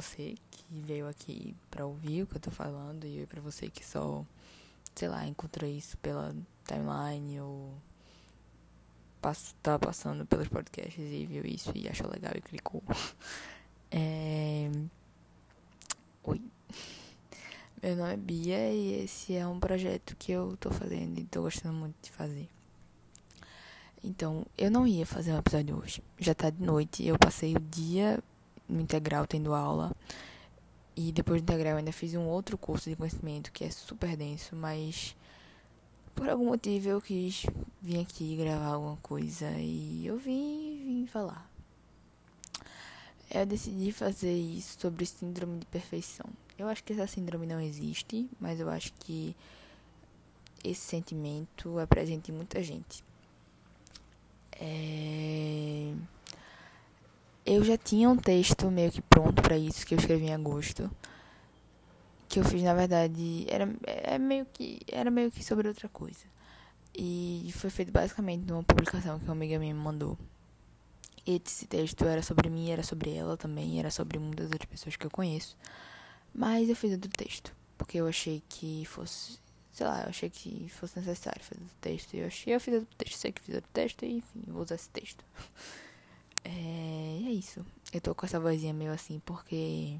você que veio aqui para ouvir o que eu tô falando e para você que só, sei lá, encontrou isso pela timeline ou pass tá passando pelos podcasts e viu isso e achou legal e clicou. É... Oi. Meu nome é Bia e esse é um projeto que eu tô fazendo e tô gostando muito de fazer. Então, eu não ia fazer um episódio hoje. Já tá de noite, eu passei o dia no integral tendo aula. E depois do integral ainda fiz um outro curso de conhecimento que é super denso, mas por algum motivo eu quis vir aqui gravar alguma coisa e eu vim, vim falar. Eu decidi fazer isso sobre síndrome de perfeição. Eu acho que essa síndrome não existe, mas eu acho que esse sentimento é presente em muita gente. É... Eu já tinha um texto meio que pronto para isso que eu escrevi em agosto. Que eu fiz, na verdade, era é meio que era meio que sobre outra coisa. E foi feito basicamente numa publicação que uma amiga minha me mandou. Esse texto era sobre mim, era sobre ela também, era sobre muitas outras pessoas que eu conheço. Mas eu fiz outro texto, porque eu achei que fosse, sei lá, eu achei que fosse necessário fazer outro texto. E eu achei, eu fiz outro texto, sei que fiz outro texto e enfim, vou usar esse texto. É, é isso. Eu tô com essa vozinha meio assim porque.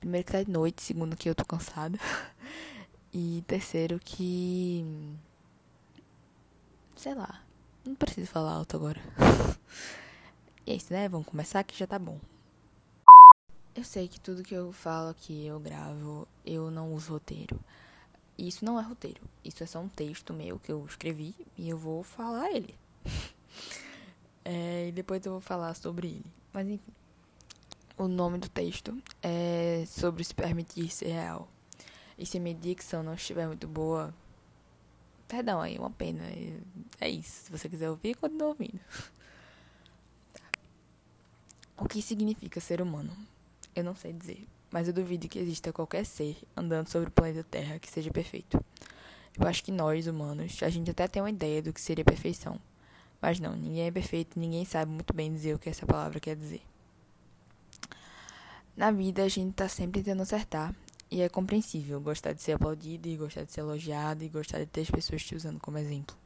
Primeiro que tá de noite, segundo que eu tô cansada. E terceiro que. Sei lá. Não preciso falar alto agora. e é isso, né? Vamos começar que já tá bom. Eu sei que tudo que eu falo aqui, eu gravo, eu não uso roteiro. Isso não é roteiro. Isso é só um texto meu que eu escrevi e eu vou falar ele. É, e depois eu vou falar sobre ele. Mas enfim. O nome do texto é sobre se permitir ser real. E se minha dicção não estiver muito boa, perdão aí, uma pena. É isso. Se você quiser ouvir, continue ouvindo. O que significa ser humano? Eu não sei dizer, mas eu duvido que exista qualquer ser andando sobre o planeta Terra que seja perfeito. Eu acho que nós, humanos, a gente até tem uma ideia do que seria perfeição. Mas não, ninguém é perfeito, ninguém sabe muito bem dizer o que essa palavra quer dizer. Na vida a gente tá sempre tentando acertar, e é compreensível gostar de ser aplaudido, e gostar de ser elogiado, e gostar de ter as pessoas te usando como exemplo.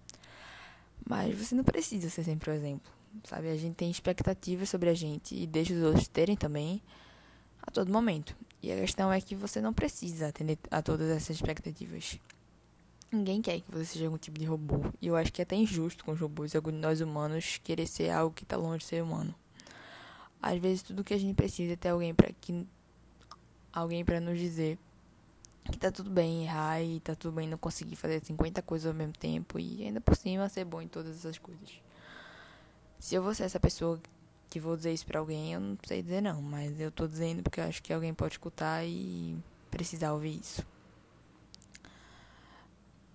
Mas você não precisa ser sempre o exemplo, sabe? A gente tem expectativas sobre a gente e deixa os outros terem também a todo momento. E a questão é que você não precisa atender a todas essas expectativas. Ninguém quer que você seja algum tipo de robô. E eu acho que é até injusto com os robôs, alguns de nós humanos, querer ser algo que está longe de ser humano. Às vezes tudo que a gente precisa é ter alguém para que alguém para nos dizer que tá tudo bem errar e tá tudo bem não conseguir fazer 50 coisas ao mesmo tempo e ainda por cima ser bom em todas essas coisas. Se eu vou ser essa pessoa que vou dizer isso para alguém, eu não sei dizer não, mas eu tô dizendo porque eu acho que alguém pode escutar e precisar ouvir isso.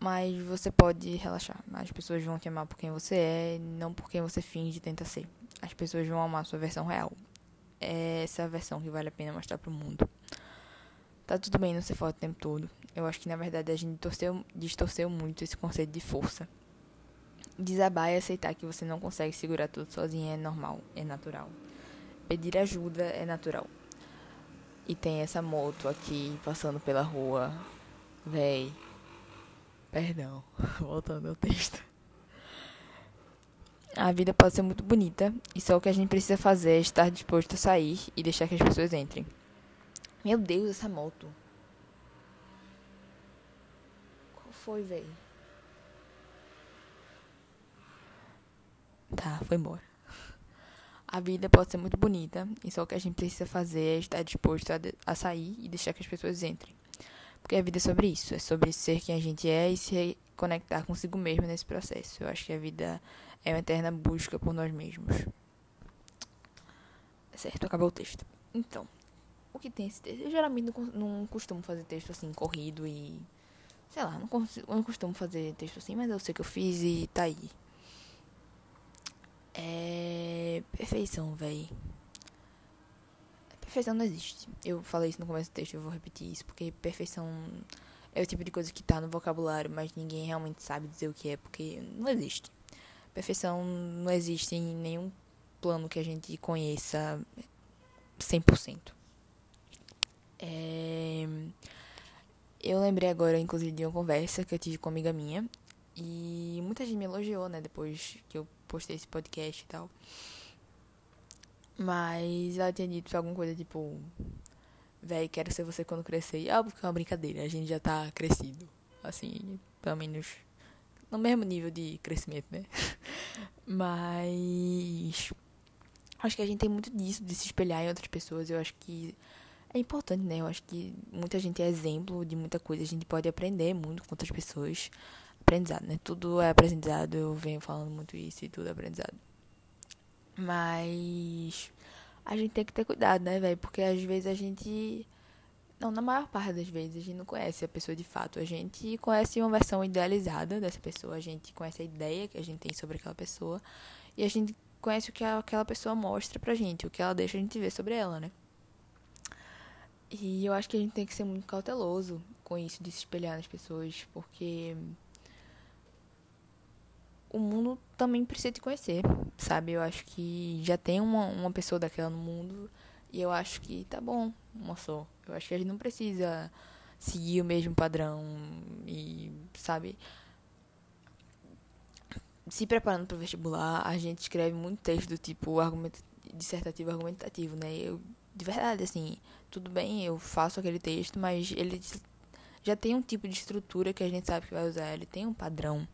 Mas você pode relaxar. As pessoas vão te amar por quem você é, não por quem você finge e tenta ser. As pessoas vão amar a sua versão real. É essa versão que vale a pena mostrar pro mundo. Tá tudo bem não ser forte o tempo todo. Eu acho que na verdade a gente torceu, distorceu muito esse conceito de força. Desabar e aceitar que você não consegue segurar tudo sozinho é normal, é natural. Pedir ajuda é natural. E tem essa moto aqui passando pela rua. Véi, Perdão, voltando ao texto. A vida pode ser muito bonita e só o que a gente precisa fazer é estar disposto a sair e deixar que as pessoas entrem. Meu Deus, essa moto. Qual foi, velho? Tá, foi embora. A vida pode ser muito bonita e só o que a gente precisa fazer é estar disposto a, a sair e deixar que as pessoas entrem. Porque a vida é sobre isso, é sobre ser quem a gente é e se conectar consigo mesmo nesse processo. Eu acho que a vida é uma eterna busca por nós mesmos. Certo, acabou o texto. Então, o que tem esse texto? Eu geralmente não, costumo fazer texto assim, corrido e. Sei lá, não, consigo, não costumo fazer texto assim, mas eu sei que eu fiz e tá aí. É. Perfeição, véi. Perfeição não existe. Eu falei isso no começo do texto, eu vou repetir isso, porque perfeição é o tipo de coisa que tá no vocabulário, mas ninguém realmente sabe dizer o que é, porque não existe. Perfeição não existe em nenhum plano que a gente conheça 100%. É... Eu lembrei agora, inclusive, de uma conversa que eu tive com uma amiga minha. E muita gente me elogiou, né? Depois que eu postei esse podcast e tal. Mas ela tinha dito alguma coisa tipo. Véi, quero ser você quando crescer. E é óbvio que é uma brincadeira, a gente já tá crescido. Assim, pelo menos no mesmo nível de crescimento, né? Mas acho que a gente tem muito disso, de se espelhar em outras pessoas. Eu acho que é importante, né? Eu acho que muita gente é exemplo de muita coisa. A gente pode aprender muito com outras pessoas. Aprendizado, né? Tudo é aprendizado. Eu venho falando muito isso e tudo é aprendizado. Mas a gente tem que ter cuidado, né, velho? Porque às vezes a gente. Não, na maior parte das vezes a gente não conhece a pessoa de fato. A gente conhece uma versão idealizada dessa pessoa. A gente conhece a ideia que a gente tem sobre aquela pessoa. E a gente conhece o que aquela pessoa mostra pra gente, o que ela deixa a gente ver sobre ela, né? E eu acho que a gente tem que ser muito cauteloso com isso, de se espelhar nas pessoas, porque o mundo também precisa te conhecer, sabe? Eu acho que já tem uma, uma pessoa daquela no mundo e eu acho que tá bom, só. Eu acho que a gente não precisa seguir o mesmo padrão e, sabe? Se preparando para o vestibular, a gente escreve muito texto do tipo argumento, dissertativo argumentativo, né? Eu, de verdade, assim, tudo bem, eu faço aquele texto, mas ele já tem um tipo de estrutura que a gente sabe que vai usar, ele tem um padrão.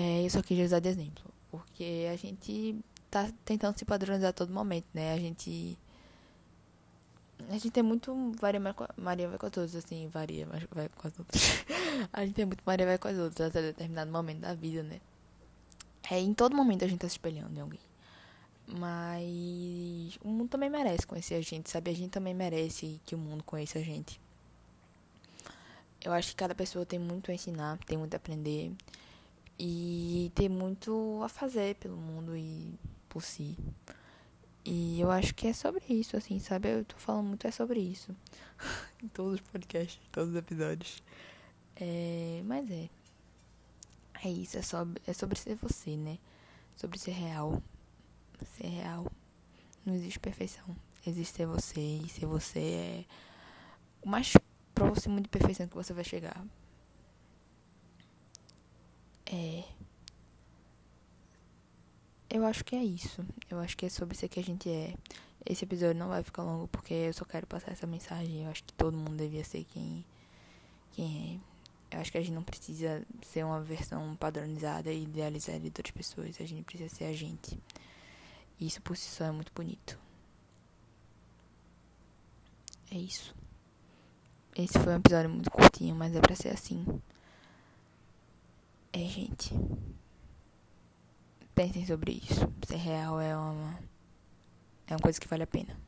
É, eu só quis usar de exemplo, porque a gente tá tentando se padronizar a todo momento, né? A gente. A gente tem muito Maria, Maria vai com as outras, assim, varia, mas vai com as outras. a gente tem muito Maria vai com as outras até determinado momento da vida, né? É, em todo momento a gente tá se espelhando em alguém. Mas o mundo também merece conhecer a gente, sabe? A gente também merece que o mundo conheça a gente. Eu acho que cada pessoa tem muito a ensinar, tem muito a aprender e ter muito a fazer pelo mundo e por si. E eu acho que é sobre isso, assim, sabe? Eu tô falando muito é sobre isso. em todos os podcasts, todos os episódios. É, mas é. É isso, é sobre, é sobre ser você, né? Sobre ser real. Ser real. Não existe perfeição. Existe ser você. E ser você é o mais próximo de perfeição que você vai chegar. É. Eu acho que é isso. Eu acho que é sobre isso que a gente é. Esse episódio não vai ficar longo porque eu só quero passar essa mensagem. Eu acho que todo mundo devia ser quem, quem é. Eu acho que a gente não precisa ser uma versão padronizada e idealizada de outras pessoas. A gente precisa ser a gente. E isso por si só é muito bonito. É isso. Esse foi um episódio muito curtinho, mas é pra ser assim. É, gente. Pensem sobre isso. Ser real é uma. É uma coisa que vale a pena.